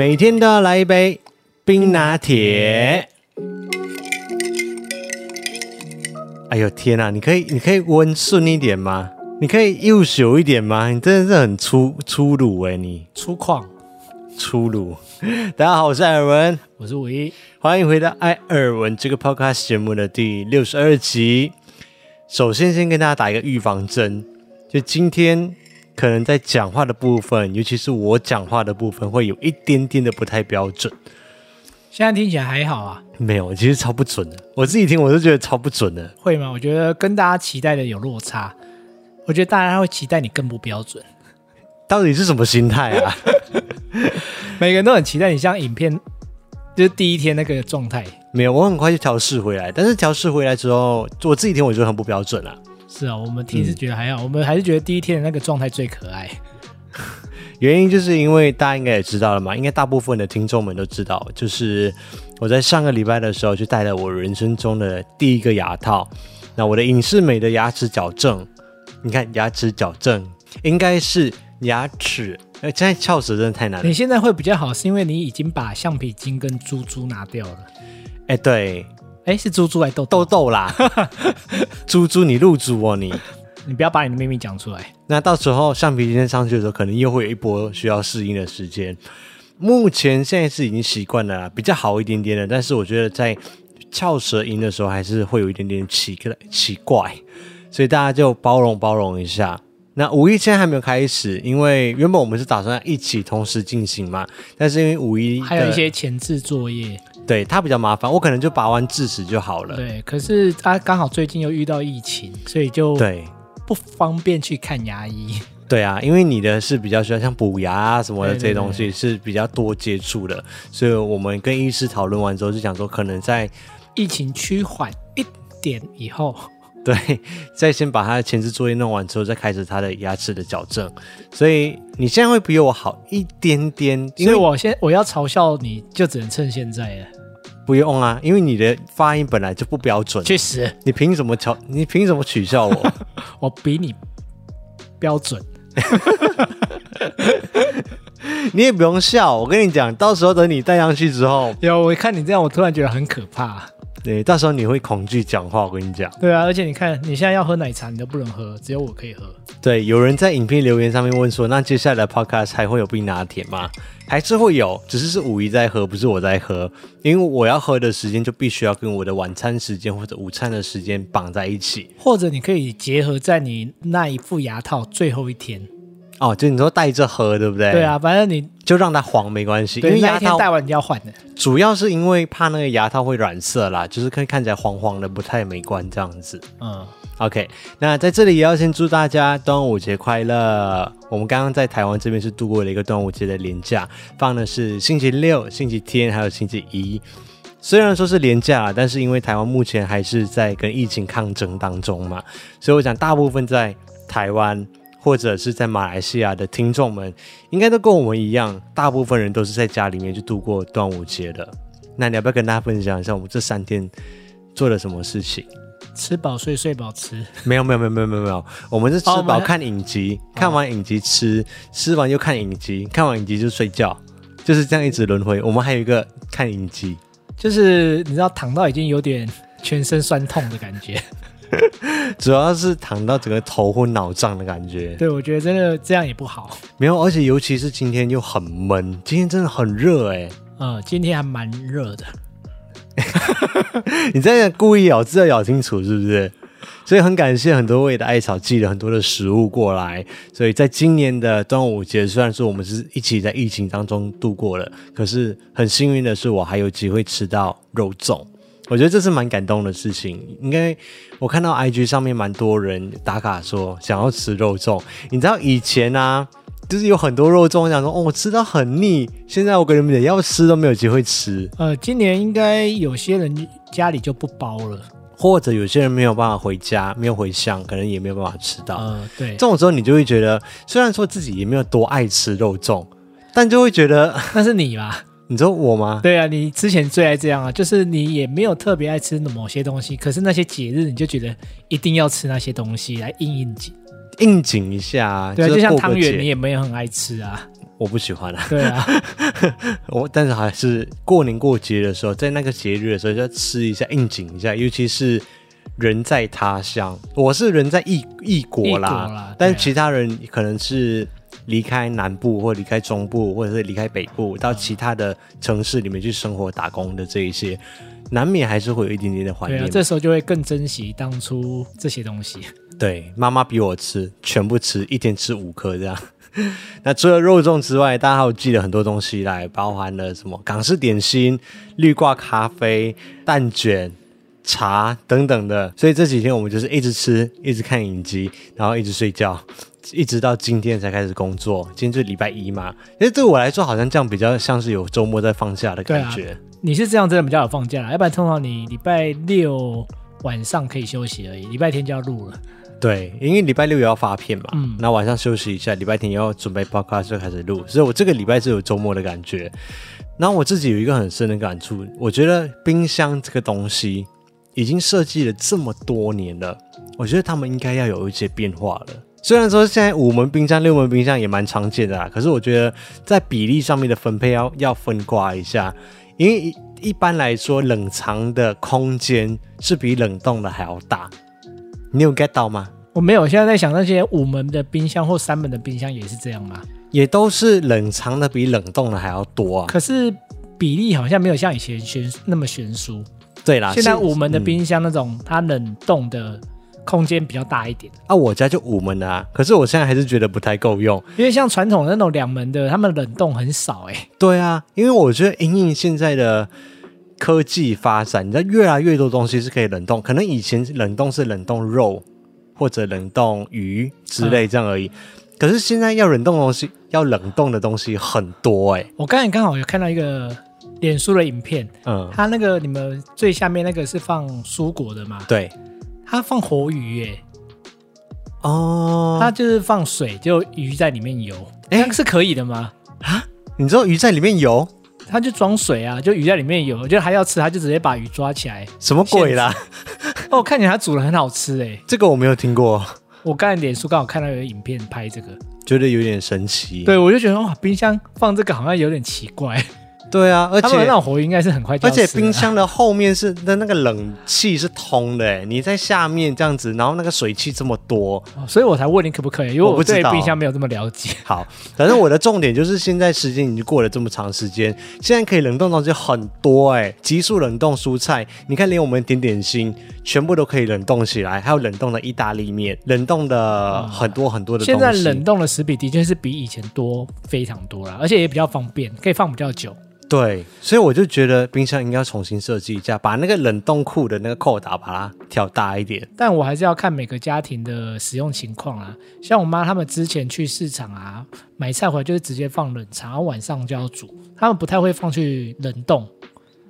每天都要来一杯冰拿铁。哎呦天哪！你可以，你可以温顺一点吗？你可以优秀一点吗？你真的是很粗粗鲁哎，你粗犷，粗鲁。大家好，我是艾尔文，我是五一，欢迎回到艾尔文这个 podcast 节目的第六十二集。首先，先跟大家打一个预防针，就今天。可能在讲话的部分，尤其是我讲话的部分，会有一点点的不太标准。现在听起来还好啊？没有，其实超不准的。我自己听，我都觉得超不准的。会吗？我觉得跟大家期待的有落差。我觉得大家会期待你更不标准。到底是什么心态啊？每个人都很期待你像影片，就是第一天那个状态。没有，我很快就调试回来。但是调试回来之后，我自己听，我觉得很不标准啊。是啊，我们听是觉得还好，嗯、我们还是觉得第一天的那个状态最可爱。原因就是因为大家应该也知道了嘛，应该大部分的听众们都知道，就是我在上个礼拜的时候就戴了我人生中的第一个牙套。那我的隐适美的牙齿矫正，你看牙齿矫正应该是牙齿，哎，现在翘舌真的太难了。你现在会比较好，是因为你已经把橡皮筋跟珠珠拿掉了。哎，对。哎，是猪猪还是豆豆豆啦？猪猪，你入猪哦你！你不要把你的秘密讲出来。那到时候橡皮筋上去的时候，可能又会有一波需要适应的时间。目前现在是已经习惯了啦，比较好一点点的。但是我觉得在翘舌音的时候，还是会有一点点奇怪奇怪，所以大家就包容包容一下。那五一现在还没有开始，因为原本我们是打算一起同时进行嘛，但是因为五一还有一些前置作业。对，他比较麻烦，我可能就拔完智齿就好了。对，可是他刚好最近又遇到疫情，所以就对不方便去看牙医。对啊，因为你的是比较需要像补牙啊什么的这些东西是比较多接触的，所以我们跟医师讨论完之后，就想说可能在疫情趋缓一点以后。对，再先把他的前置作业弄完之后，再开始他的牙齿的矫正。所以你现在会比我好一点点，因为我先我要嘲笑你就只能趁现在了。不用啊，因为你的发音本来就不标准。确实，你凭什么嘲？你凭什么取笑我？我比你标准。你也不用笑，我跟你讲，到时候等你戴上去之后，有我看你这样，我突然觉得很可怕。对，到时候你会恐惧讲话，我跟你讲。对啊，而且你看，你现在要喝奶茶，你都不能喝，只有我可以喝。对，有人在影片留言上面问说，那接下来的 podcast 还会有冰拿铁吗？还是会有，只是是五一在喝，不是我在喝，因为我要喝的时间就必须要跟我的晚餐时间或者午餐的时间绑在一起，或者你可以结合在你那一副牙套最后一天。哦，就你说带着喝，对不对？对啊，反正你就让它黄没关系，因为牙套戴完你要换的。主要是因为怕那个牙套会染色啦，就是可以看起来黄黄的，不太美观这样子。嗯，OK，那在这里也要先祝大家端午节快乐。我们刚刚在台湾这边是度过了一个端午节的连假，放的是星期六、星期天还有星期一。虽然说是连假，但是因为台湾目前还是在跟疫情抗争当中嘛，所以我想大部分在台湾。或者是在马来西亚的听众们，应该都跟我们一样，大部分人都是在家里面去度过端午节的。那你要不要跟大家分享一下我们这三天做了什么事情？吃饱睡，睡饱吃。没有没有没有没有没有没有，我们是吃饱看影集，哦、看完影集吃，吃完又看影集，看完影集就睡觉，就是这样一直轮回。我们还有一个看影集，就是你知道躺到已经有点全身酸痛的感觉。主要是躺到整个头昏脑胀的感觉。对，我觉得真的这样也不好。没有，而且尤其是今天又很闷，今天真的很热哎。嗯，今天还蛮热的。你在故意咬字要咬清楚是不是？所以很感谢很多位的艾草寄了很多的食物过来。所以在今年的端午节，虽然说我们是一起在疫情当中度过了，可是很幸运的是，我还有机会吃到肉粽。我觉得这是蛮感动的事情，应该我看到 IG 上面蛮多人打卡说想要吃肉粽。你知道以前啊，就是有很多肉粽，我想说哦，我吃到很腻。现在我跟你们讲，要吃都没有机会吃。呃，今年应该有些人家里就不包了，或者有些人没有办法回家，没有回乡，可能也没有办法吃到。呃，对，这种时候你就会觉得，虽然说自己也没有多爱吃肉粽，但就会觉得 那是你吧。你知道我吗？对啊，你之前最爱这样啊，就是你也没有特别爱吃某些东西，可是那些节日你就觉得一定要吃那些东西来应应景，应景一下。对啊，就像汤圆，你也没有很爱吃啊。我不喜欢啊。对啊，我但是还是过年过节的时候，在那个节日的时候就要吃一下，应景一下，尤其是人在他乡，我是人在异异国啦，国啦但其他人可能是离开南部或离开中部，或者是离开北部到其他的城市里面去生活打工的这一些，难免还是会有一点点的怀念。对啊，这时候就会更珍惜当初这些东西。对，妈妈逼我吃，全部吃，一天吃五颗这样。那除了肉粽之外，大家还有寄了很多东西来，包含了什么港式点心、绿挂咖啡、蛋卷、茶等等的。所以这几天我们就是一直吃，一直看影集，然后一直睡觉，一直到今天才开始工作。今天就是礼拜一嘛，因为对我来说，好像这样比较像是有周末在放假的感觉。啊、你是这样真的比较有放假，要不然通常你礼拜六晚上可以休息而已，礼拜天就要录了。对，因为礼拜六也要发片嘛，嗯，那晚上休息一下，礼拜天也要准备 podcast 就开始录，所以我这个礼拜是有周末的感觉。然后我自己有一个很深的感触，我觉得冰箱这个东西已经设计了这么多年了，我觉得他们应该要有一些变化了。虽然说现在五门冰箱、六门冰箱也蛮常见的啦，可是我觉得在比例上面的分配要要分挂一下，因为一一般来说冷藏的空间是比冷冻的还要大。你有 get 到吗？我没有，现在在想那些五门的冰箱或三门的冰箱也是这样吗？也都是冷藏的比冷冻的还要多啊。可是比例好像没有像以前悬那么悬殊。对啦，现在五门的冰箱那种它冷冻的空间比较大一点。啊，我家就五门的啊，可是我现在还是觉得不太够用，因为像传统的那种两门的，他们冷冻很少哎、欸。对啊，因为我觉得因应现在的。科技发展，你知道越来越多东西是可以冷冻。可能以前冷冻是冷冻肉或者冷冻鱼之类这样而已。嗯、可是现在要冷冻东西，要冷冻的东西很多哎、欸。我刚才刚好有看到一个脸书的影片，嗯，它那个你们最下面那个是放蔬果的嘛？对，它放活鱼耶、欸。哦，它就是放水，就鱼在里面游。哎、欸，是可以的吗？啊？你知道鱼在里面游？他就装水啊，就鱼在里面游，就还要吃，他就直接把鱼抓起来。什么鬼啦？哦，我看起来他煮的很好吃诶。这个我没有听过。我刚才脸书刚好看到有影片拍这个，觉得有点神奇。对，我就觉得哇，冰箱放这个好像有点奇怪。对啊，而且那种活应该是很快就。而且冰箱的后面是的那个冷气是通的，哎，你在下面这样子，然后那个水汽这么多，所以我才问你可不可以，因为我对冰箱没有这么了解。好，反正我的重点就是现在时间已经过了这么长时间，现在可以冷冻东西很多，哎，急速冷冻蔬菜，你看连我们点点心全部都可以冷冻起来，还有冷冻的意大利面，冷冻的很多很多的东西。现在冷冻的食品的确是比以前多非常多了，而且也比较方便，可以放比较久。对，所以我就觉得冰箱应该要重新设计一下，把那个冷冻库的那个扣打把它调大一点。但我还是要看每个家庭的使用情况啊。像我妈他们之前去市场啊买菜回来就是直接放冷藏，然后晚上就要煮，他们不太会放去冷冻。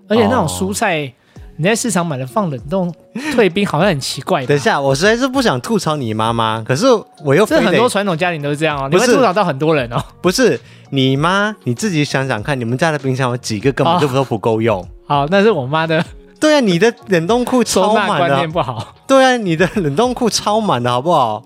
而且那种蔬菜，哦、你在市场买的放冷冻退冰好像很奇怪。等一下，我实在是不想吐槽你妈妈，可是我又这很多传统家庭都是这样哦，你会吐槽到很多人哦。不是。你妈，你自己想想看，你们家的冰箱有几个根本就都不够用？好，那是我妈的。对啊，你的冷冻库超满的。观念不好。对啊，你的冷冻库超满的，好不好？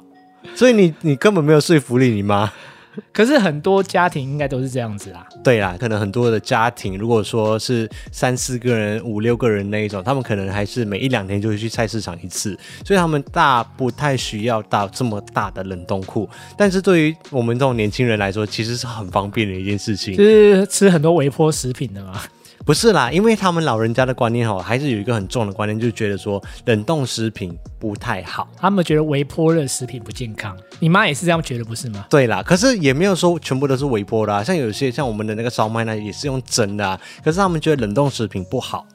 所以你你根本没有说服力，你妈。可是很多家庭应该都是这样子啦。对啦，可能很多的家庭，如果说是三四个人、五六个人那一种，他们可能还是每一两天就会去菜市场一次，所以他们大不太需要到这么大的冷冻库。但是对于我们这种年轻人来说，其实是很方便的一件事情。就是吃很多微波食品的嘛。不是啦，因为他们老人家的观念哦，还是有一个很重的观念，就是觉得说冷冻食品不太好，他们觉得微波热食品不健康。你妈也是这样觉得不是吗？对啦，可是也没有说全部都是微波的啊，像有些像我们的那个烧麦呢，也是用蒸的啊，可是他们觉得冷冻食品不好。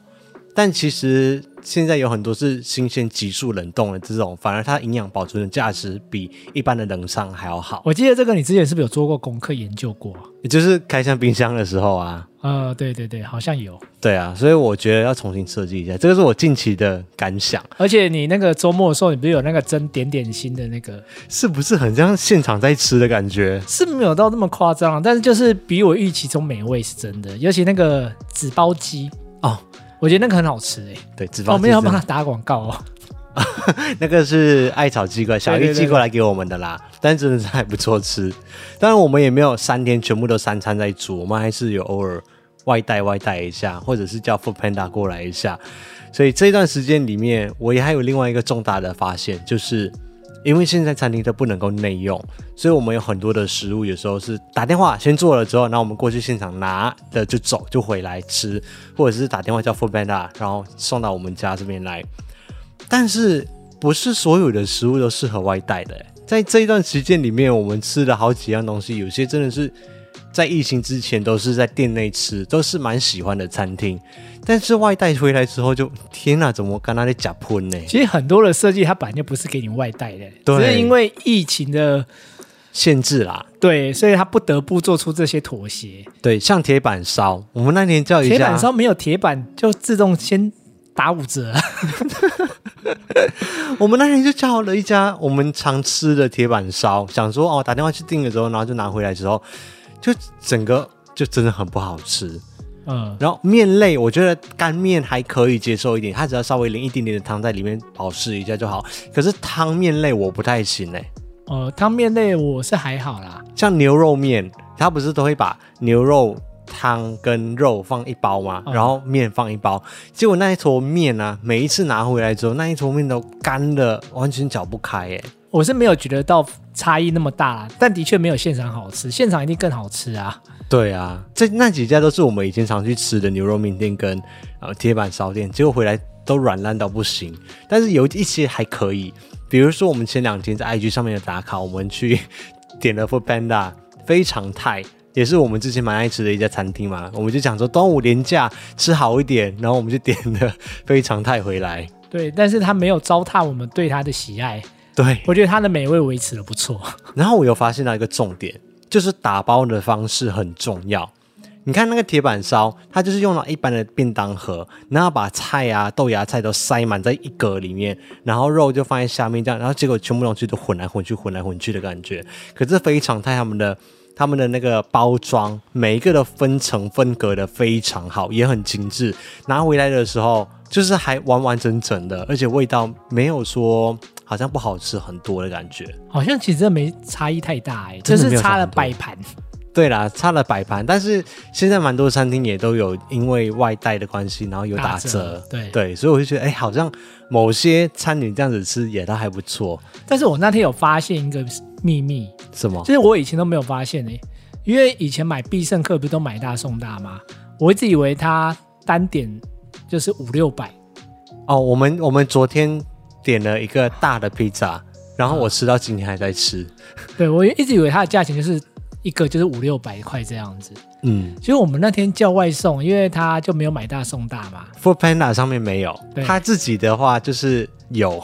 但其实现在有很多是新鲜急速冷冻的这种，反而它营养保存的价值比一般的冷藏还要好。我记得这个你之前是不是有做过功课研究过？也就是开箱冰箱的时候啊。呃，对对对，好像有。对啊，所以我觉得要重新设计一下，这个是我近期的感想。而且你那个周末的时候，你不是有那个蒸点点心的那个，是不是很像现场在吃的感觉？是没有到那么夸张，但是就是比我预期中美味是真的。尤其那个纸包鸡哦。我觉得那个很好吃哎、欸，对，纸包鸡。我们要帮他打广告哦。那个是艾草寄过来，小玉寄过来给我们的啦。对对对对，但真的是还不错吃。当然，我们也没有三天全部都三餐在煮，我们还是有偶尔外带外带一下，或者是叫 Foodpanda 过来一下。所以这段时间里面，我也还有另外一个重大的发现，就是因为现在餐厅都不能够内用，所以我们有很多的食物有时候是打电话先做了之后，然后我们过去现场拿的就走，就回来吃，或者是打电话叫 Foodpanda，然后送到我们家这边来。但是不是所有的食物都适合外带的。在这一段时间里面，我们吃了好几样东西，有些真的是在疫情之前都是在店内吃，都是蛮喜欢的餐厅。但是外带回来之后就，就天哪，怎么跟那里假喷呢？其实很多的设计它本来就不是给你外带的，对，只是因为疫情的限制啦。对，所以他不得不做出这些妥协。对，像铁板烧，我们那天叫一下，铁板烧没有铁板就自动先。打五折，我们那天就叫了一家我们常吃的铁板烧，想说哦，打电话去订的时候，然后就拿回来之后，就整个就真的很不好吃。嗯，然后面类我觉得干面还可以接受一点，它只要稍微淋一点点的汤在里面保湿一下就好。可是汤面类我不太行哎。呃，汤面类我是还好啦，像牛肉面，它不是都会把牛肉。汤跟肉放一包嘛，然后面放一包，结果那一坨面啊，每一次拿回来之后，那一坨面都干的，完全搅不开耶。我是没有觉得到差异那么大，但的确没有现场好吃，现场一定更好吃啊。对啊，这那几家都是我们以前常去吃的牛肉面店跟呃铁板烧店，结果回来都软烂到不行。但是有一些还可以，比如说我们前两天在 IG 上面的打卡，我们去 点了 Foodpanda 非常泰。也是我们之前蛮爱吃的一家餐厅嘛，我们就讲说端午连假吃好一点，然后我们就点了非常泰回来。对，但是它没有糟蹋我们对它的喜爱。对，我觉得它的美味维持的不错。然后我又发现到一个重点，就是打包的方式很重要。你看那个铁板烧，它就是用了一般的便当盒，然后把菜啊、豆芽菜都塞满在一格里面，然后肉就放在下面这样，然后结果全部东西都混来混去、混来混去的感觉。可是非常泰他们的。他们的那个包装，每一个的分层分隔的非常好，也很精致。拿回来的时候，就是还完完整整的，而且味道没有说好像不好吃很多的感觉。好像其实没差异太大哎，就是差了摆盘。对啦，差了摆盘，但是现在蛮多餐厅也都有因为外带的关系，然后有打折。打折对对，所以我就觉得，哎，好像某些餐饮这样子吃也都还不错。但是我那天有发现一个秘密，什么？就是我以前都没有发现诶，因为以前买必胜客不是都买大送大吗？我一直以为它单点就是五六百。哦，我们我们昨天点了一个大的披萨，然后我吃到今天还在吃。对，我一直以为它的价钱就是。一个就是五六百块这样子，嗯，其实我们那天叫外送，因为他就没有买大送大嘛。Foodpanda 上面没有，他自己的话就是有，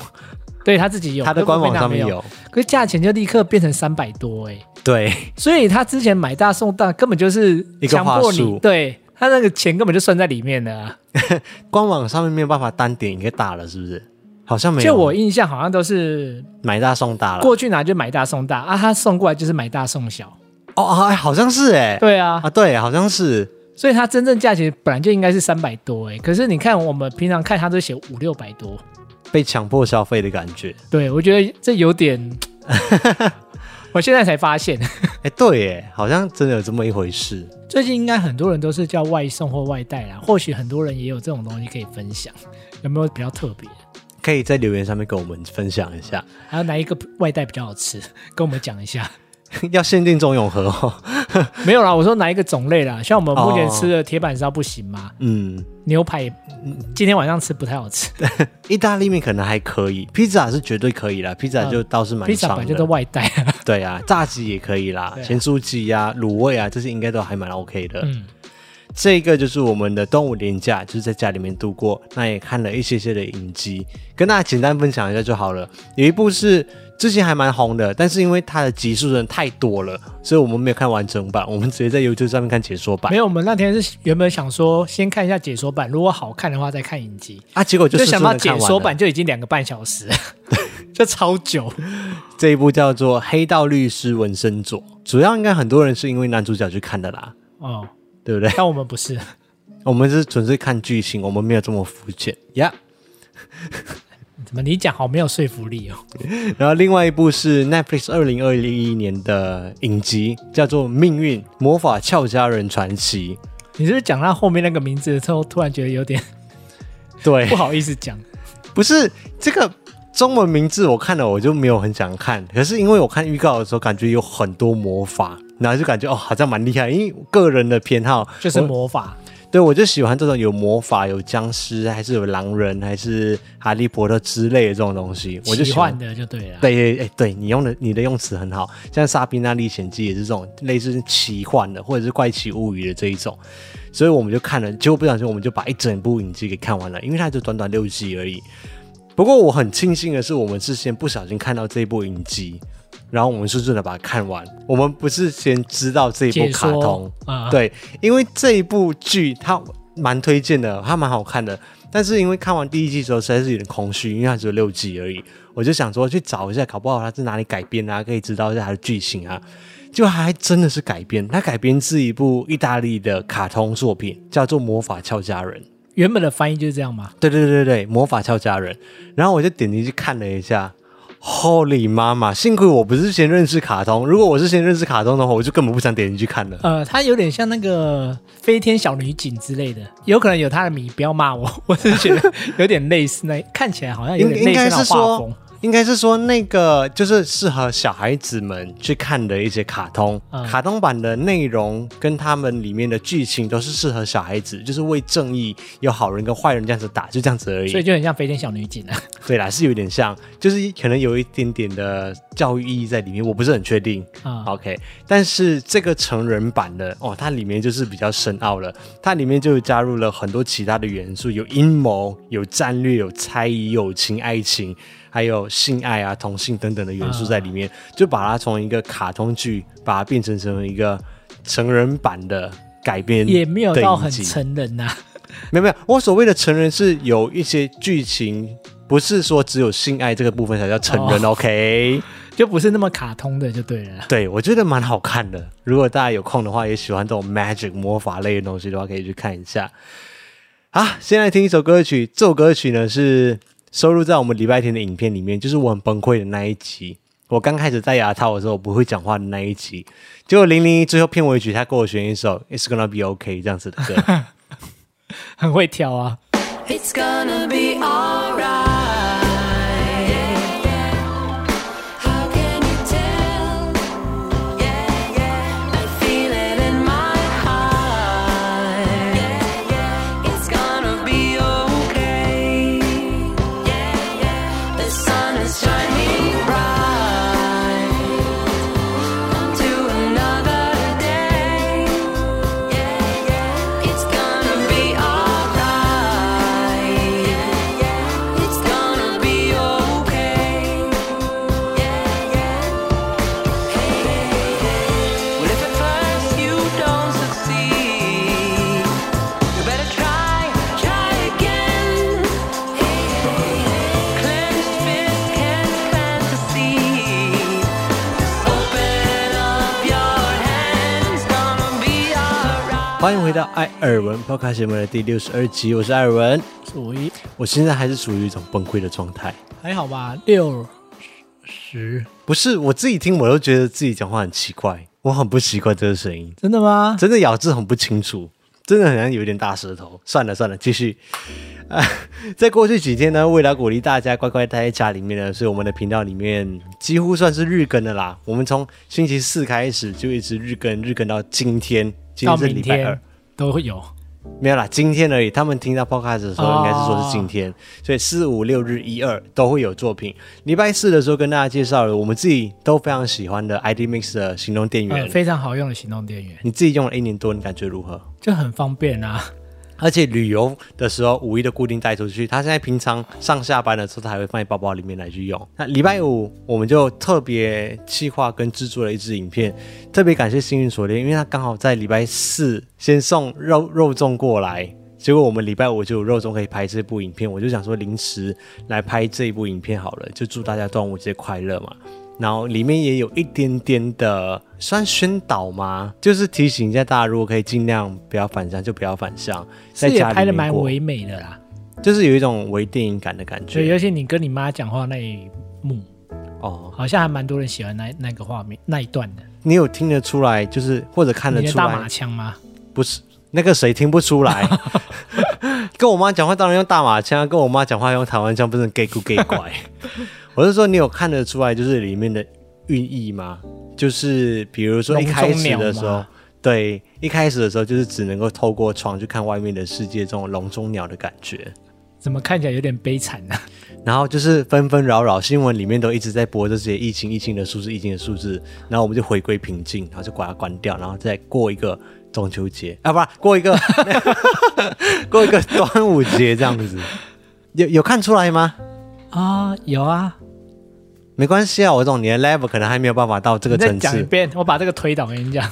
对他自己有，他的官网上面有，可是价钱就立刻变成三百多哎、欸。对，所以他之前买大送大根本就是强迫你，一个话术，对他那个钱根本就算在里面的啊。官网上面没有办法单点一个大了，是不是？好像没有。就我印象好像都是买大送大了，过去拿就买大送大啊，他送过来就是买大送小。哦，哎，好像是哎，对啊，啊，对，好像是，所以它真正价钱本来就应该是三百多哎，可是你看我们平常看它都写五六百多，被强迫消费的感觉。对，我觉得这有点，我现在才发现，哎，对，哎，好像真的有这么一回事。最近应该很多人都是叫外送或外带啦，或许很多人也有这种东西可以分享，有没有比较特别？可以在留言上面跟我们分享一下，还有哪一个外带比较好吃，跟我们讲一下。要限定中永和哦，没有啦，我说哪一个种类啦？像我们目前吃的铁板烧不行吗？嗯，牛排今天晚上吃不太好吃。意大利面可能还可以，披萨是绝对可以啦，披萨就倒是蛮。披萨本来就都外带。对啊，炸鸡也可以啦，咸酥鸡呀、卤味啊，这些应该都还蛮 OK 的。嗯，这个就是我们的端午连假，就是在家里面度过，那也看了一些些的影集，跟大家简单分享一下就好了。有一部是。之前还蛮红的，但是因为它的集数人太多了，所以我们没有看完整版，我们直接在 YouTube 上面看解说版。没有，我们那天是原本想说先看一下解说版，如果好看的话再看影集啊，结果就，就想到解说版就已经两个半小时，就超久。这一部叫做《黑道律师纹身佐》，主要应该很多人是因为男主角去看的啦，哦，对不对？但我们不是，我们是纯粹看剧情，我们没有这么肤浅呀。怎么你讲好没有说服力哦？然后另外一部是 Netflix 二零二一年的影集，叫做《命运魔法俏佳人传奇》。你是不是讲到后面那个名字的时候，突然觉得有点 对 不好意思讲？不是这个中文名字，我看了我就没有很想看。可是因为我看预告的时候，感觉有很多魔法，然后就感觉哦，好像蛮厉害。因为个人的偏好就是魔法。对，我就喜欢这种有魔法、有僵尸，还是有狼人，还是哈利波特之类的这种东西，我就喜欢的就对了。对，哎，对你用的你的用词很好，像《莎宾娜历险记》也是这种类似奇幻的，或者是怪奇物语的这一种，所以我们就看了，结果不小心我们就把一整部影集给看完了，因为它就短短六集而已。不过我很庆幸的是，我们是先不小心看到这一部影集。然后我们顺顺的把它看完。我们不是先知道这一部卡通，啊、对，因为这一部剧它蛮推荐的，它蛮好看的。但是因为看完第一季之后实在是有点空虚，因为它只有六集而已。我就想说去找一下，搞不好它是哪里改编啊，可以知道一下它的剧情啊。就还真的是改编，它改编自一部意大利的卡通作品，叫做《魔法俏佳人》。原本的翻译就是这样吗？对对对对对，《魔法俏佳人》。然后我就点进去看了一下。Holy 妈妈，幸亏我不是先认识卡通。如果我是先认识卡通的话，我就根本不想点进去看了。呃，它有点像那个飞天小女警之类的，有可能有它的迷，不要骂我。我是觉得有点类似那，看起来好像有点类似那画风。应该是说那个就是适合小孩子们去看的一些卡通，嗯、卡通版的内容跟他们里面的剧情都是适合小孩子，就是为正义有好人跟坏人这样子打，就这样子而已。所以就很像飞天小女警啊。对啦，是有点像，就是可能有一点点的教育意义在里面，我不是很确定。嗯、OK，但是这个成人版的哦，它里面就是比较深奥了，它里面就加入了很多其他的元素，有阴谋、有战略、有猜疑、友情、爱情。还有性爱啊、同性等等的元素在里面，嗯、就把它从一个卡通剧，把它变成成一个成人版的改编，也没有到很成人呐、啊。没有没有，我所谓的成人是有一些剧情，不是说只有性爱这个部分才叫成人。哦、OK，就不是那么卡通的，就对了。对，我觉得蛮好看的。如果大家有空的话，也喜欢这种 magic 魔法类的东西的话，可以去看一下。好，先来听一首歌曲。这首歌曲呢是。收录在我们礼拜天的影片里面，就是我很崩溃的那一集。我刚开始戴牙套的时候，我不会讲话的那一集。结果零零一最后片尾曲，他给我选一首《It's Gonna Be OK》这样子的歌，很会挑啊。It's gonna be alright. 欢迎回到艾尔文 Podcast 节目的第六十二集，我是艾尔文，属于我现在还是处于一种崩溃的状态，还好吧？六十不是我自己听，我都觉得自己讲话很奇怪，我很不习惯这个声音，真的吗？真的咬字很不清楚，真的好像有点大舌头。算了算了，继续。啊，在过去几天呢，为了鼓励大家乖乖待在家里面呢，所以我们的频道里面几乎算是日更的啦。我们从星期四开始就一直日更，日更到今天。今天是礼拜二，都会有，没有啦，今天而已。他们听到 podcast 的时候，应该是说是今天，哦、所以四五六日一二都会有作品。礼拜四的时候跟大家介绍了我们自己都非常喜欢的 ID Mix 的行动电源，嗯，非常好用的行动电源。你自己用了一年多，你感觉如何？就很方便啊。而且旅游的时候，五一的固定带出去。他现在平常上下班的时候，他还会放在包包里面来去用。那礼拜五我们就特别计划跟制作了一支影片，特别感谢幸运锁链，因为他刚好在礼拜四先送肉肉粽过来，结果我们礼拜五就有肉粽可以拍这部影片，我就想说临时来拍这一部影片好了，就祝大家端午节快乐嘛。然后里面也有一点点的算宣导吗？就是提醒一下大家，如果可以尽量不要返乡就不要返乡，在家里拍的蛮唯美的啦。就是有一种微电影感的感觉。对，尤其你跟你妈讲话那一幕，哦，好像还蛮多人喜欢那那个画面那一段的。你有听得出来，就是或者看得出来大马枪吗？不是，那个谁听不出来？跟我妈讲话当然用大马枪，跟我妈讲话用台湾腔，不是 gay 咕 gay 拐。我是说，你有看得出来，就是里面的寓意吗？就是比如说一开始的时候，对，一开始的时候就是只能够透过窗去看外面的世界，这种笼中鸟的感觉。怎么看起来有点悲惨呢、啊？然后就是纷纷扰扰，新闻里面都一直在播这些疫情、疫情的数字、疫情的数字。然后我们就回归平静，然后就把它关掉，然后再过一个中秋节啊，不是过一个 过一个端午节这样子。有有看出来吗？啊，有啊。没关系啊，我懂你的 level 可能还没有办法到这个层次。讲一遍，我把这个推倒跟你讲。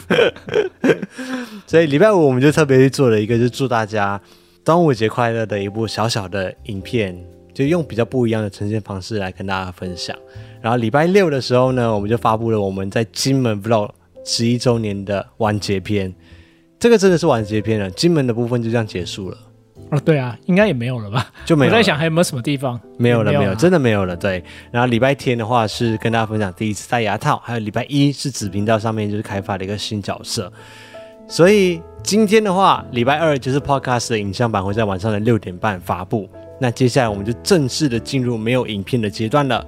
所以礼拜五我们就特别去做了一个，就祝大家端午节快乐的一部小小的影片，就用比较不一样的呈现方式来跟大家分享。然后礼拜六的时候呢，我们就发布了我们在金门 vlog 十一周年的完结篇。这个真的是完结篇了，金门的部分就这样结束了。哦，对啊，应该也没有了吧？就没有。我在想还有没有什么地方没有了？没有，真的没有了。对。然后礼拜天的话是跟大家分享第一次戴牙套，还有礼拜一是子频道上面就是开发了一个新角色。所以今天的话，礼拜二就是 Podcast 的影像版会在晚上的六点半发布。那接下来我们就正式的进入没有影片的阶段了。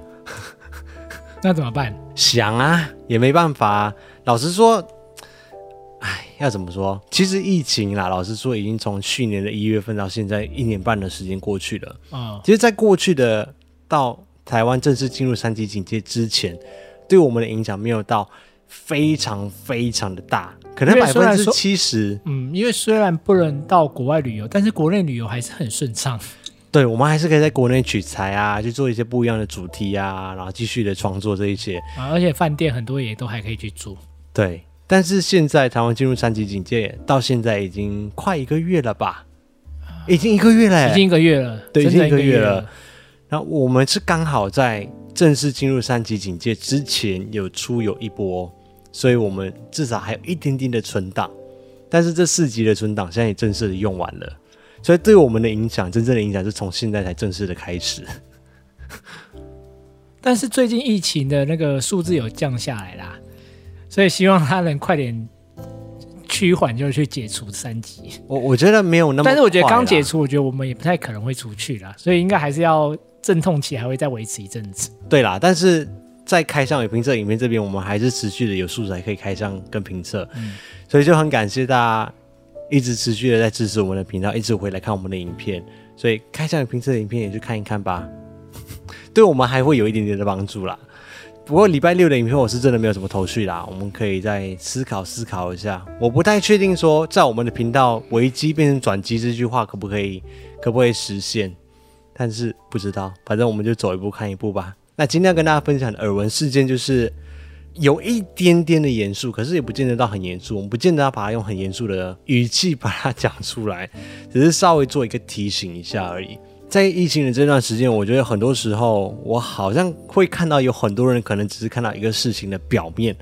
那怎么办？想啊，也没办法。老实说。要怎么说？其实疫情啦，老实说，已经从去年的一月份到现在一年半的时间过去了。嗯，其实，在过去的到台湾正式进入三级警戒之前，对我们的影响没有到非常非常的大，可能百分之七十。嗯，因为虽然不能到国外旅游，但是国内旅游还是很顺畅。对，我们还是可以在国内取材啊，去做一些不一样的主题啊，然后继续的创作这一些啊，而且饭店很多也都还可以去住。对。但是现在台湾进入三级警戒，到现在已经快一个月了吧？已经一个月了，已经一个月了，对，已经一个月了。然后我们是刚好在正式进入三级警戒之前有出有一波，所以我们至少还有一点点的存档。但是这四级的存档现在也正式的用完了，所以对我们的影响，真正的影响是从现在才正式的开始。但是最近疫情的那个数字有降下来啦。所以希望他能快点趋缓，就去解除三级。我我觉得没有那么，但是我觉得刚解除，我觉得我们也不太可能会出去了，所以应该还是要阵痛期还会再维持一阵子。对啦，但是在开箱与评测影片这边，我们还是持续的有素材可以开箱跟评测，嗯，所以就很感谢大家一直持续的在支持我们的频道，一直回来看我们的影片。所以开箱与评测的影片也去看一看吧，对我们还会有一点点的帮助啦。不过礼拜六的影片我是真的没有什么头绪啦，我们可以再思考思考一下。我不太确定说在我们的频道“危机变成转机”这句话可不可以可不可以实现，但是不知道，反正我们就走一步看一步吧。那今天要跟大家分享的耳闻事件就是有一点点的严肃，可是也不见得到很严肃，我们不见得要把它用很严肃的语气把它讲出来，只是稍微做一个提醒一下而已。在疫情的这段时间，我觉得很多时候我好像会看到有很多人可能只是看到一个事情的表面，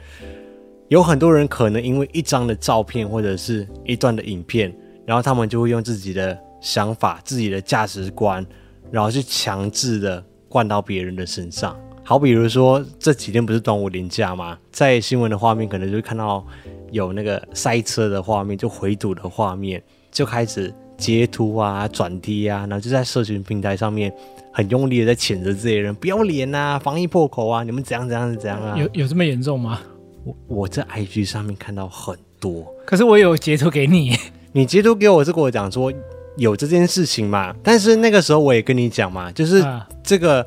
有很多人可能因为一张的照片或者是一段的影片，然后他们就会用自己的想法、自己的价值观，然后去强制的灌到别人的身上。好，比如说这几天不是端午连假吗？在新闻的画面可能就会看到有那个塞车的画面，就回堵的画面，就开始。截图啊，转贴啊，然后就在社群平台上面很用力的在谴责这些人，不要脸啊，防疫破口啊，你们怎样怎样怎样啊？有有这么严重吗？我我在 IG 上面看到很多，可是我有截图给你，你截图给我是跟我讲说有这件事情嘛？但是那个时候我也跟你讲嘛，就是这个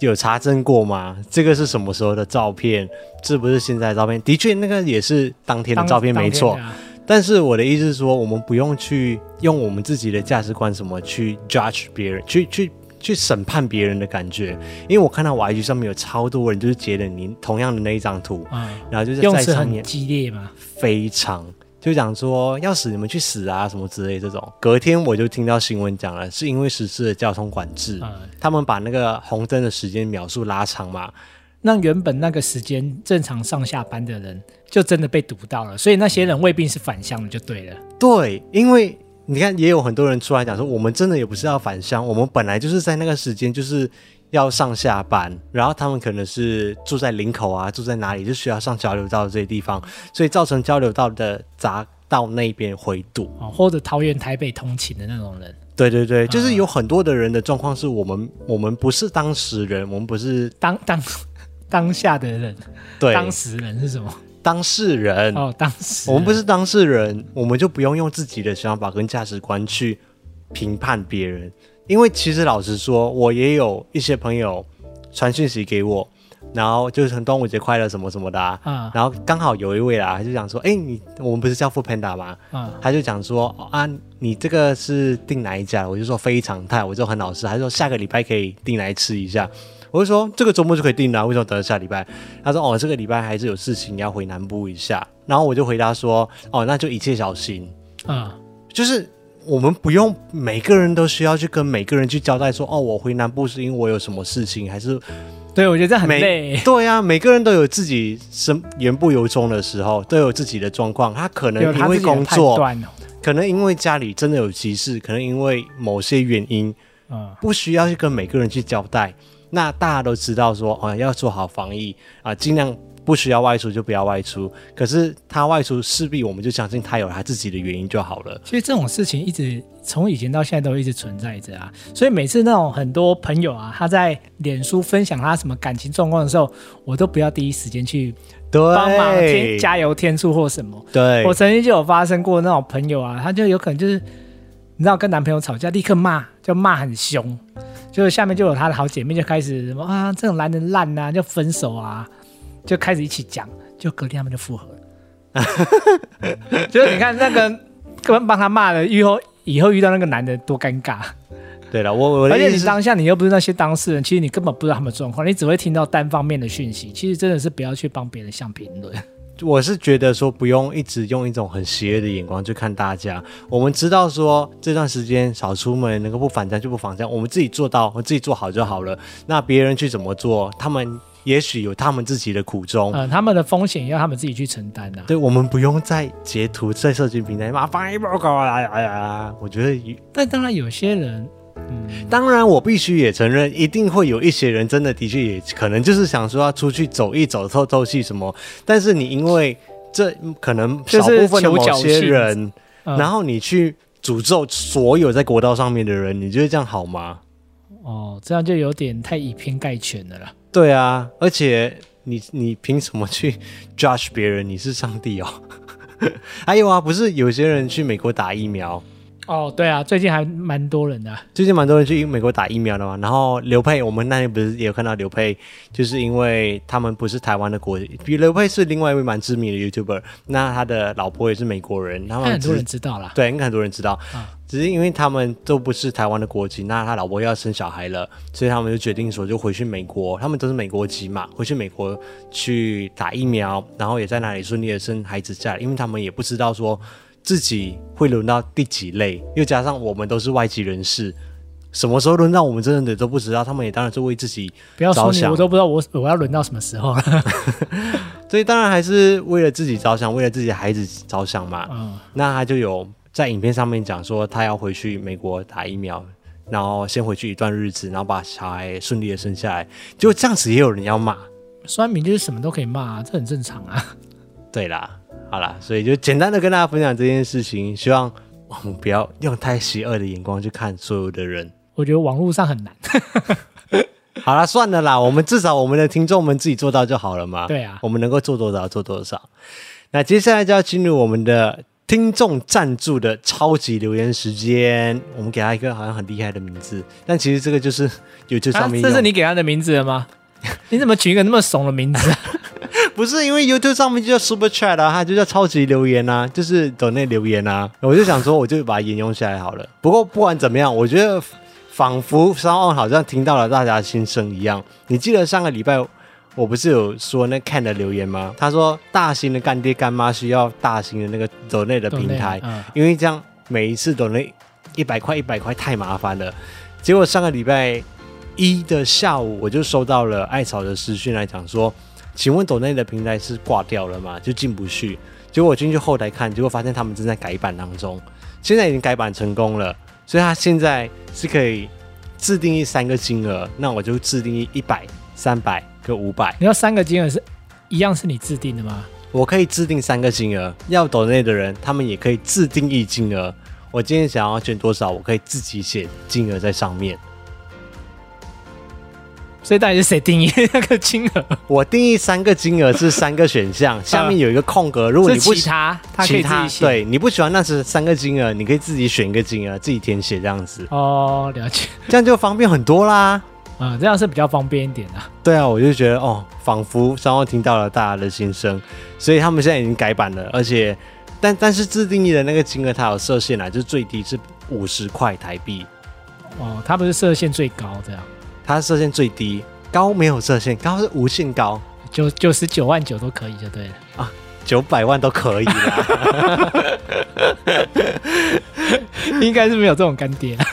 有查证过吗？这个是什么时候的照片？是不是现在的照片？的确，那个也是当天的照片，没错。但是我的意思是说，我们不用去用我们自己的价值观什么去 judge 别人，去去去审判别人的感觉。因为我看到我 IG 上面有超多人就是截了你同样的那一张图，嗯，然后就是在上面激烈嘛，非常就讲说要死你们去死啊什么之类这种。隔天我就听到新闻讲了，是因为实施了交通管制，嗯，他们把那个红灯的时间秒数拉长嘛。那原本那个时间正常上下班的人，就真的被堵到了，所以那些人未必是返乡的，就对了。对，因为你看，也有很多人出来讲说，我们真的也不是要返乡，我们本来就是在那个时间就是要上下班，然后他们可能是住在林口啊，住在哪里就需要上交流道这些地方，所以造成交流道的匝道那边回堵，或者桃园台北通勤的那种人。对对对，就是有很多的人的状况是我们我们不是当事人，我们不是当当当下的人，对，当事人是什么？当事人哦，当时我们不是当事人，我们就不用用自己的想法跟价值观去评判别人。因为其实老实说，我也有一些朋友传讯息给我，然后就是很端午节快乐什么什么的啊。嗯、然后刚好有一位啦，他就讲说，哎，你我们不是叫 foodpanda 吗？嗯、他就讲说啊，你这个是订哪一家？我就说非常态，我就很老实，他说下个礼拜可以订来吃一下。我就说这个周末就可以定了，为什么等到下礼拜？他说哦，这个礼拜还是有事情要回南部一下。然后我就回答说哦，那就一切小心。嗯，就是我们不用每个人都需要去跟每个人去交代说哦，我回南部是因为我有什么事情，还是对，我觉得这很累。对啊，每个人都有自己身言不由衷的时候，都有自己的状况。他可能因为工作，可能因为家里真的有急事，可能因为某些原因，嗯，不需要去跟每个人去交代。那大家都知道说，啊、哦，要做好防疫啊，尽量不需要外出就不要外出。可是他外出，势必我们就相信他有他自己的原因就好了。其实这种事情一直从以前到现在都一直存在着啊。所以每次那种很多朋友啊，他在脸书分享他什么感情状况的时候，我都不要第一时间去帮忙添加油添醋或什么。对，我曾经就有发生过那种朋友啊，他就有可能就是你知道跟男朋友吵架，立刻骂，就骂很凶。就下面就有他的好姐妹就开始什么啊，这种男人烂呐、啊，就分手啊，就开始一起讲，就隔天他们就复合了。就是你看那个根本帮他骂了，以后以后遇到那个男的多尴尬。对了，我我而且你当下你又不是那些当事人，其实你根本不知道他们状况，你只会听到单方面的讯息。其实真的是不要去帮别人下评论。我是觉得说不用一直用一种很邪恶的眼光去看大家。我们知道说这段时间少出门，能够不反战就不反战，我们自己做到，我自己做好就好了。那别人去怎么做，他们也许有他们自己的苦衷，嗯，他们的风险要他们自己去承担呐、啊。对，我们不用再截图在社群平台麻烦一报告啊，哎呀，我觉得，但当然有些人。嗯，当然，我必须也承认，一定会有一些人真的的确也可能就是想说要出去走一走、透透气什么。但是你因为这可能少部分的某些人，嗯、然后你去诅咒所有在国道上面的人，你觉得这样好吗？哦，这样就有点太以偏概全了啦。对啊，而且你你凭什么去 judge 别人？你是上帝哦。还有啊，不是有些人去美国打疫苗？哦，对啊，最近还蛮多人的，最近蛮多人去美国打疫苗的嘛。然后刘佩，我们那天不是也有看到刘佩，就是因为他们不是台湾的国籍，比刘沛是另外一位蛮知名的 YouTuber，那他的老婆也是美国人，他们很多人知道啦，对，应该很多人知道，嗯、只是因为他们都不是台湾的国籍，那他老婆要生小孩了，所以他们就决定说就回去美国，他们都是美国籍嘛，回去美国去打疫苗，然后也在那里顺利的生孩子下来，因为他们也不知道说。自己会轮到第几类？又加上我们都是外籍人士，什么时候轮到我们，真的都不知道。他们也当然是为自己不要说你，我都不知道我我要轮到什么时候了。所以当然还是为了自己着想，为了自己的孩子着想嘛。嗯，那他就有在影片上面讲说，他要回去美国打疫苗，然后先回去一段日子，然后把小孩顺利的生下来。结果这样子也有人要骂，酸民就是什么都可以骂，这很正常啊。对啦。好啦，所以就简单的跟大家分享这件事情，希望我们不要用太邪恶的眼光去看所有的人。我觉得网络上很难。好了，算了啦，我们至少我们的听众们自己做到就好了嘛。对啊，我们能够做多少做多少。那接下来就要进入我们的听众赞助的超级留言时间。我们给他一个好像很厉害的名字，但其实这个就是 YouTube 上面、啊。这是你给他的名字了吗？你怎么取一个那么怂的名字？不是因为 YouTube 上面就叫 Super Chat 啊，它就叫超级留言啊，就是抖内留言啊。我就想说，我就把它沿用下来好了。不过不管怎么样，我觉得仿佛 SoundOn 好像听到了大家的心声一样。你记得上个礼拜我不是有说那 Ken 的留言吗？他说大型的干爹干妈需要大型的那个抖内的平台，嗯、因为这样每一次抖内一百块一百块太麻烦了。结果上个礼拜一的下午，我就收到了艾草的私讯来讲说。请问抖内的平台是挂掉了吗？就进不去。结果我进去后台看，结果发现他们正在改版当中。现在已经改版成功了，所以他现在是可以自定义三个金额，那我就自定义一百、三百跟五百。你要三个金额是一样是你制定的吗？我可以制定三个金额，要抖内的人他们也可以自定义金额。我今天想要捐多少，我可以自己写金额在上面。所以到底是谁定义 那个金额？我定义三个金额是三个选项，下面有一个空格。如果你不其他，他可以自己写。对，你不喜欢那是三个金额，你可以自己选一个金额，自己填写这样子。哦，了解，这样就方便很多啦。嗯，这样是比较方便一点的。对啊，我就觉得哦，仿佛稍后听到了大家的心声，所以他们现在已经改版了，而且但但是自定义的那个金额它有设限啊，就是最低是五十块台币。哦，它不是设限最高这样。它射线最低，高没有射线，高是无限高，九九十九万九都可以就对了啊，九百万都可以啦，应该是没有这种干爹。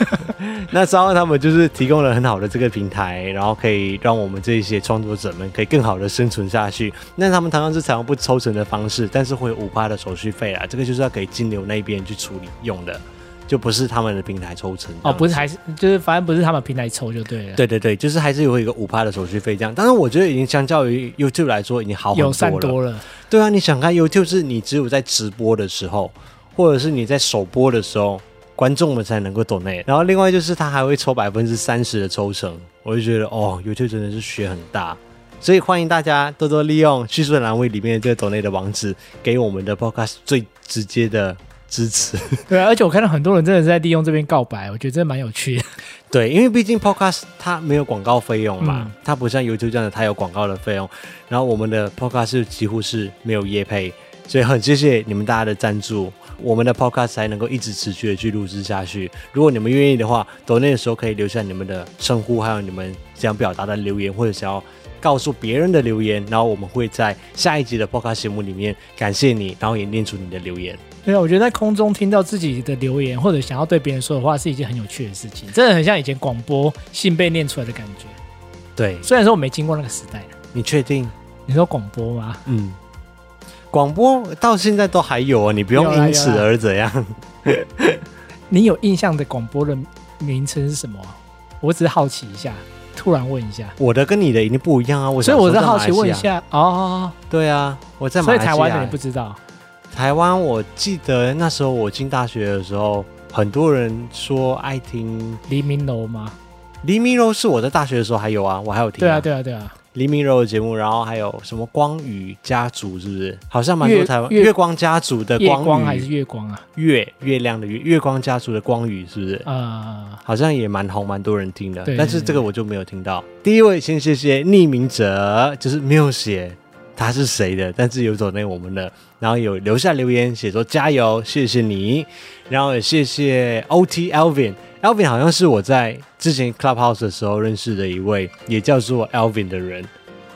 那稍后他们就是提供了很好的这个平台，然后可以让我们这些创作者们可以更好的生存下去。那他们同样是采用不抽成的方式，但是会有五趴的手续费啊，这个就是要给金流那边去处理用的。就不是他们的平台抽成哦，不是还是就是反正不是他们平台抽就对了。对对对，就是还是有一个五趴的手续费这样。但是我觉得已经相较于 YouTube 来说已经好很多了。友善多了。对啊，你想看 YouTube 是你只有在直播的时候，或者是你在首播的时候，观众们才能够 donate。然后另外就是他还会抽百分之三十的抽成，我就觉得哦，YouTube 真的是学很大。所以欢迎大家多多利用叙述栏位里面这个 donate 的网址，给我们的 Podcast 最直接的。支持 对啊，而且我看到很多人真的是在利用这边告白，我觉得真的蛮有趣的。对，因为毕竟 Podcast 它没有广告费用嘛，嗯、它不像 YouTube 这样的，它有广告的费用。然后我们的 Podcast 几乎是没有业配，所以很谢谢你们大家的赞助，我们的 Podcast 才能够一直持续的去录制下去。如果你们愿意的话，抖内的时候可以留下你们的称呼，还有你们想表达的留言，或者想要告诉别人的留言，然后我们会在下一集的 Podcast 节目里面感谢你，然后也念出你的留言。对啊，我觉得在空中听到自己的留言，或者想要对别人说的话，是一件很有趣的事情，真的很像以前广播信被念出来的感觉。对，虽然说我没经过那个时代。你确定？你说广播吗？嗯，广播到现在都还有啊，你不用因此而怎样。你有印象的广播的名称是什么？我只是好奇一下，突然问一下。我的跟你的一定不一样啊，我所以我在好奇问一下。哦，对啊，我在马来西亚，所以台湾的你不知道。台湾，我记得那时候我进大学的时候，很多人说爱听黎明楼吗？黎明楼是我在大学的时候还有啊，我还有听。对啊，对啊，对啊。黎明柔的节目，然后还有什么光宇家族，是不是？好像蛮多台湾月光家族的光宇光还是月光啊？月月亮的月月光家族的光宇，是不是？啊、呃，好像也蛮红，蛮多人听的。但是这个我就没有听到。第一位，先谢谢匿名者，就是没有写。他是谁的？但是有走那我们的，然后有留下留言写说加油，谢谢你，然后也谢谢 OT Alvin，Alvin 好像是我在之前 Clubhouse 的时候认识的一位，也叫做 Alvin 的人，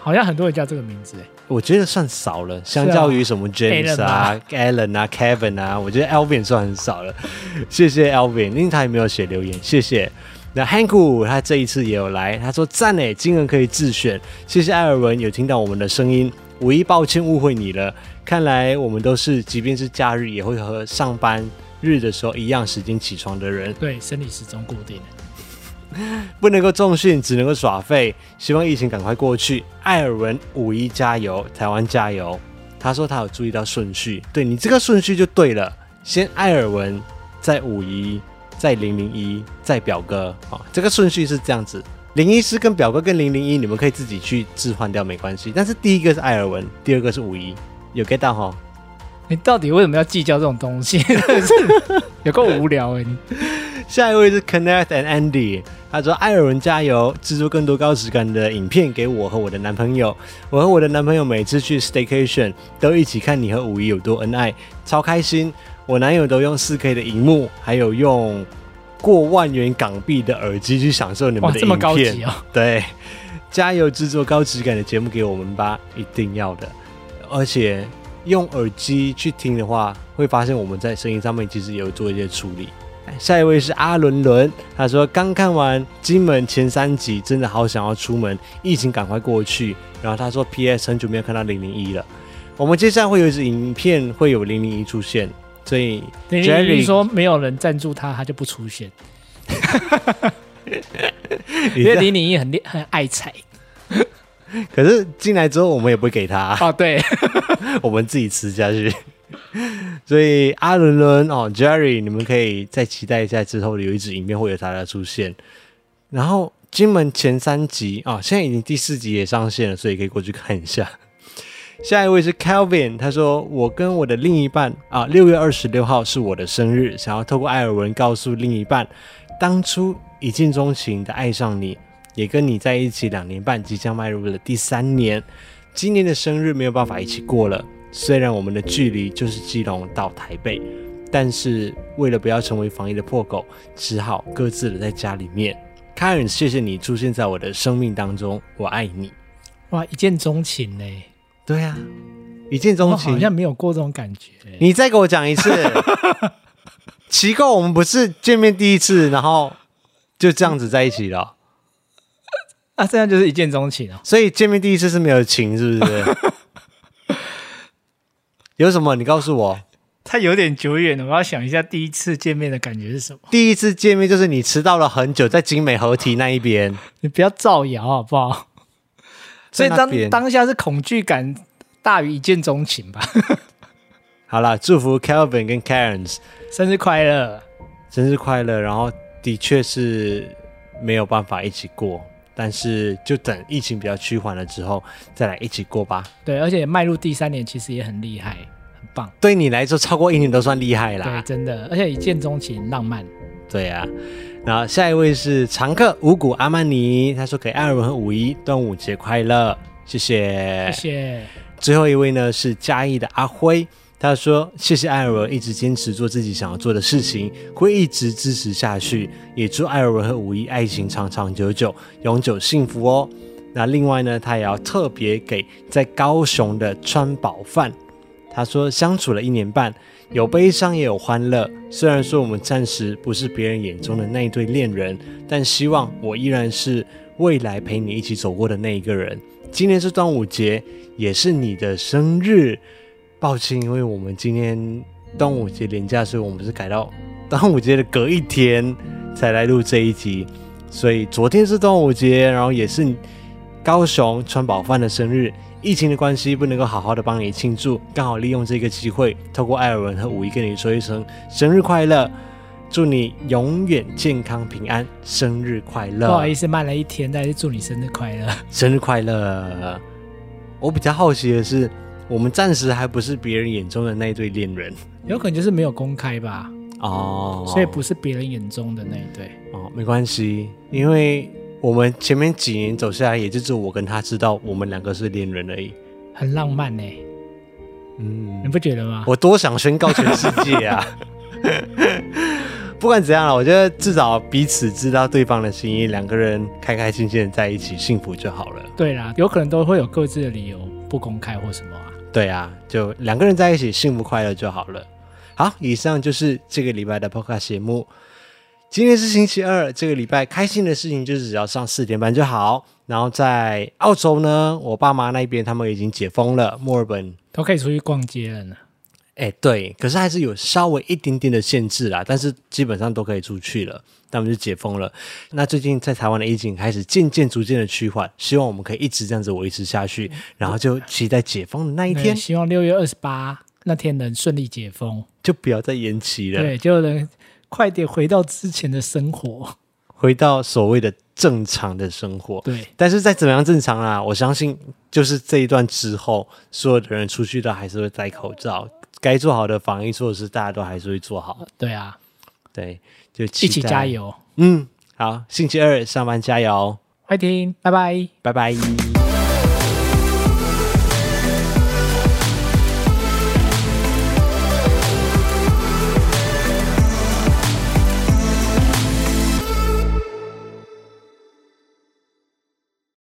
好像很多人叫这个名字诶，我觉得算少了，相较于什么 James 啊、Alan 啊、Kevin 啊，我觉得 Alvin 算很少了，谢谢 Alvin，因为他也没有写留言，谢谢。那 Hanku 他这一次也有来，他说赞诶，金额可以自选，谢谢艾尔文有听到我们的声音。五一，抱歉误会你了。看来我们都是，即便是假日，也会和上班日的时候一样时间起床的人。对，生理时钟固定，不能够重训，只能够耍废。希望疫情赶快过去。艾尔文，五一加油，台湾加油。他说他有注意到顺序，对你这个顺序就对了。先艾尔文，再五一，再零零一，再表哥。啊，这个顺序是这样子。零一师跟表哥跟零零一，你们可以自己去置换掉，没关系。但是第一个是艾尔文，第二个是五一，有 get 到哈？你到底为什么要计较这种东西？有够无聊哎！你下一位是 Connect and Andy，他说艾尔文加油，制作更多高质感的影片给我和我的男朋友。我和我的男朋友每次去 Staycation 都一起看你和五一有多恩爱，超开心。我男友都用四 K 的荧幕，还有用。过万元港币的耳机去享受你们的影片，这么高级哦！对，加油制作高质感的节目给我们吧，一定要的。而且用耳机去听的话，会发现我们在声音上面其实也有做一些处理。下一位是阿伦伦，他说刚看完金门前三集，真的好想要出门，疫情赶快过去。然后他说，PS 很久没有看到零零一了。我们接下来会有一支影片，会有零零一出现。所以你 Jerry 说没有人赞助他，他就不出现。因为李李很很爱财，可是进来之后我们也不会给他 哦。对，我们自己吃下去。所以阿伦伦哦，Jerry，你们可以再期待一下之后有一支影片会有他的出现。然后金门前三集啊、哦，现在已经第四集也上线了，所以可以过去看一下。下一位是 Calvin，他说：“我跟我的另一半啊，六月二十六号是我的生日，想要透过艾尔文告诉另一半，当初一见钟情的爱上你，也跟你在一起两年半，即将迈入了第三年。今年的生日没有办法一起过了，虽然我们的距离就是基隆到台北，但是为了不要成为防疫的破口，只好各自的在家里面。Karen，谢谢你出现在我的生命当中，我爱你。哇，一见钟情呢？”对呀、啊，一见钟情，好像没有过这种感觉。你再给我讲一次。奇怪，我们不是见面第一次，然后就这样子在一起了？啊，这样就是一见钟情哦。所以见面第一次是没有情，是不是？有什么？你告诉我。他有点久远了，我要想一下第一次见面的感觉是什么？第一次见面就是你迟到了很久，在精美合体那一边。你不要造谣好不好？所以当当下是恐惧感大于一见钟情吧。好了，祝福 Kelvin 跟 Karen 生日快乐，生日快乐。然后的确是没有办法一起过，但是就等疫情比较趋缓了之后再来一起过吧。对，而且迈入第三年其实也很厉害，很棒。对你来说，超过一年都算厉害啦。对，真的，而且一见钟情，浪漫。对呀、啊。然后下一位是常客五谷阿曼尼，他说给艾尔文和五一端午节快乐，谢谢，谢谢。最后一位呢是嘉义的阿辉，他说谢谢艾尔文一直坚持做自己想要做的事情，会一直支持下去，也祝艾尔文和五一爱情长长久久，永久幸福哦。那另外呢，他也要特别给在高雄的川宝范，他说相处了一年半。有悲伤也有欢乐，虽然说我们暂时不是别人眼中的那一对恋人，但希望我依然是未来陪你一起走过的那一个人。今天是端午节，也是你的生日。抱歉，因为我们今天端午节连假，所以我们是改到 端午节的隔一天才来录这一集，所以昨天是端午节，然后也是高雄川宝饭的生日。疫情的关系，不能够好好的帮你庆祝，刚好利用这个机会，透过艾尔文和五一跟你说一声生日快乐，祝你永远健康平安，生日快乐！不好意思，慢了一天，但是祝你生日快乐，生日快乐！我比较好奇的是，我们暂时还不是别人眼中的那一对恋人，有可能就是没有公开吧？哦，所以不是别人眼中的那一对哦，没关系，因为。我们前面几年走下来，也就只有我跟他知道我们两个是恋人而已，很浪漫呢。嗯，你不觉得吗？我多想宣告全世界啊！不管怎样了，我觉得至少彼此知道对方的心意，两个人开开心心的在一起，幸福就好了。对啦，有可能都会有各自的理由不公开或什么啊。对啊，就两个人在一起，幸福快乐就好了。好，以上就是这个礼拜的 Podcast 节目。今天是星期二，这个礼拜开心的事情就是只要上四点半就好。然后在澳洲呢，我爸妈那边他们已经解封了，墨尔本都可以出去逛街了呢。哎，对，可是还是有稍微一点点的限制啦，但是基本上都可以出去了，他们就解封了。那最近在台湾的疫情开始渐渐逐渐的趋缓，希望我们可以一直这样子维持下去，然后就期待解封的那一天，希望六月二十八那天能顺利解封，就不要再延期了。对，就能。快点回到之前的生活，回到所谓的正常的生活。对，但是再怎么样正常啊，我相信就是这一段之后，所有的人出去都还是会戴口罩，该做好的防疫措施大家都还是会做好。对啊，对，就一起加油。嗯，好，星期二上班加油，快听，拜拜，拜拜。